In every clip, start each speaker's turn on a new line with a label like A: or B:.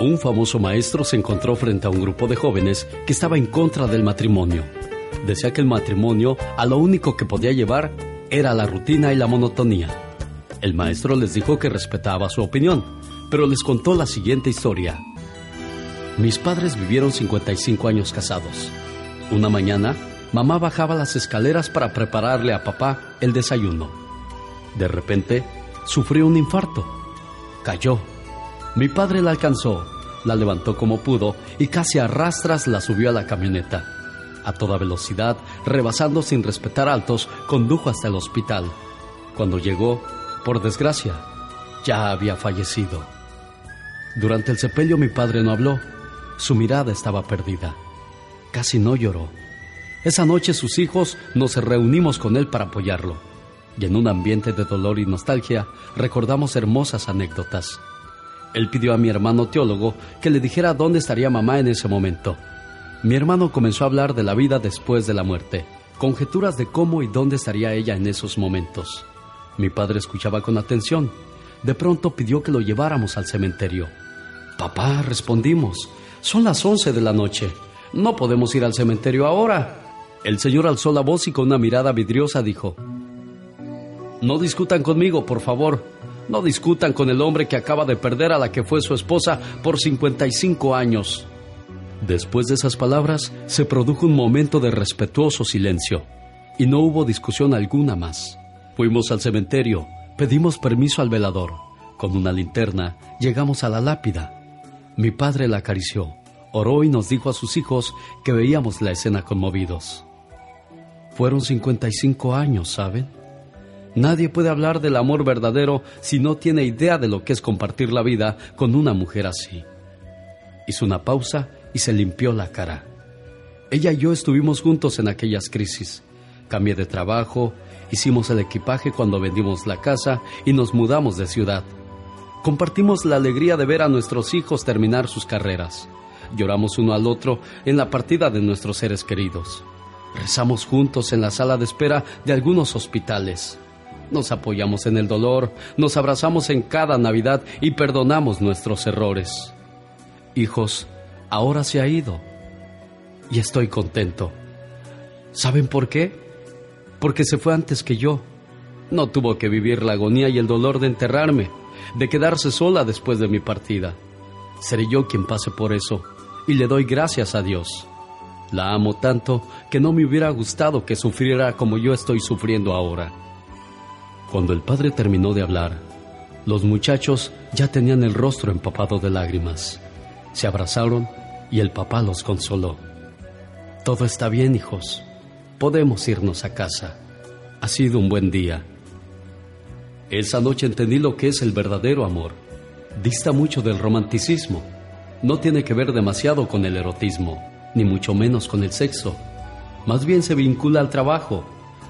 A: un famoso maestro se encontró frente a un grupo de jóvenes que estaba en contra del matrimonio. Decía que el matrimonio a lo único que podía llevar era la rutina y la monotonía. El maestro les dijo que respetaba su opinión, pero les contó la siguiente historia. Mis padres vivieron 55 años casados. Una mañana, mamá bajaba las escaleras para prepararle a papá el desayuno. De repente, sufrió un infarto cayó. Mi padre la alcanzó, la levantó como pudo y casi a rastras la subió a la camioneta. A toda velocidad, rebasando sin respetar altos, condujo hasta el hospital. Cuando llegó, por desgracia, ya había fallecido. Durante el sepelio mi padre no habló, su mirada estaba perdida. Casi no lloró. Esa noche sus hijos nos reunimos con él para apoyarlo y en un ambiente de dolor y nostalgia recordamos hermosas anécdotas. Él pidió a mi hermano teólogo que le dijera dónde estaría mamá en ese momento. Mi hermano comenzó a hablar de la vida después de la muerte, conjeturas de cómo y dónde estaría ella en esos momentos. Mi padre escuchaba con atención. De pronto pidió que lo lleváramos al cementerio. Papá, respondimos, son las once de la noche. No podemos ir al cementerio ahora. El señor alzó la voz y con una mirada vidriosa dijo, no discutan conmigo, por favor. No discutan con el hombre que acaba de perder a la que fue su esposa por 55 años. Después de esas palabras, se produjo un momento de respetuoso silencio y no hubo discusión alguna más. Fuimos al cementerio, pedimos permiso al velador. Con una linterna llegamos a la lápida. Mi padre la acarició, oró y nos dijo a sus hijos que veíamos la escena conmovidos. Fueron 55 años, ¿saben? Nadie puede hablar del amor verdadero si no tiene idea de lo que es compartir la vida con una mujer así. Hizo una pausa y se limpió la cara. Ella y yo estuvimos juntos en aquellas crisis. Cambié de trabajo, hicimos el equipaje cuando vendimos la casa y nos mudamos de ciudad. Compartimos la alegría de ver a nuestros hijos terminar sus carreras. Lloramos uno al otro en la partida de nuestros seres queridos. Rezamos juntos en la sala de espera de algunos hospitales. Nos apoyamos en el dolor, nos abrazamos en cada Navidad y perdonamos nuestros errores. Hijos, ahora se ha ido y estoy contento. ¿Saben por qué? Porque se fue antes que yo. No tuvo que vivir la agonía y el dolor de enterrarme, de quedarse sola después de mi partida. Seré yo quien pase por eso y le doy gracias a Dios. La amo tanto que no me hubiera gustado que sufriera como yo estoy sufriendo ahora. Cuando el padre terminó de hablar, los muchachos ya tenían el rostro empapado de lágrimas. Se abrazaron y el papá los consoló. Todo está bien, hijos. Podemos irnos a casa. Ha sido un buen día. Esa noche entendí lo que es el verdadero amor. Dista mucho del romanticismo. No tiene que ver demasiado con el erotismo, ni mucho menos con el sexo. Más bien se vincula al trabajo,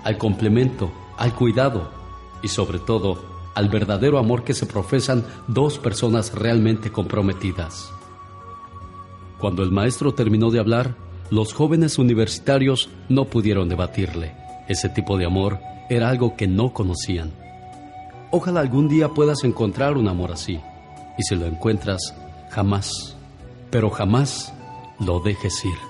A: al complemento, al cuidado, y sobre todo al verdadero amor que se profesan dos personas realmente comprometidas. Cuando el maestro terminó de hablar, los jóvenes universitarios no pudieron debatirle. Ese tipo de amor era algo que no conocían. Ojalá algún día puedas encontrar un amor así. Y si lo encuentras, jamás, pero jamás lo dejes ir.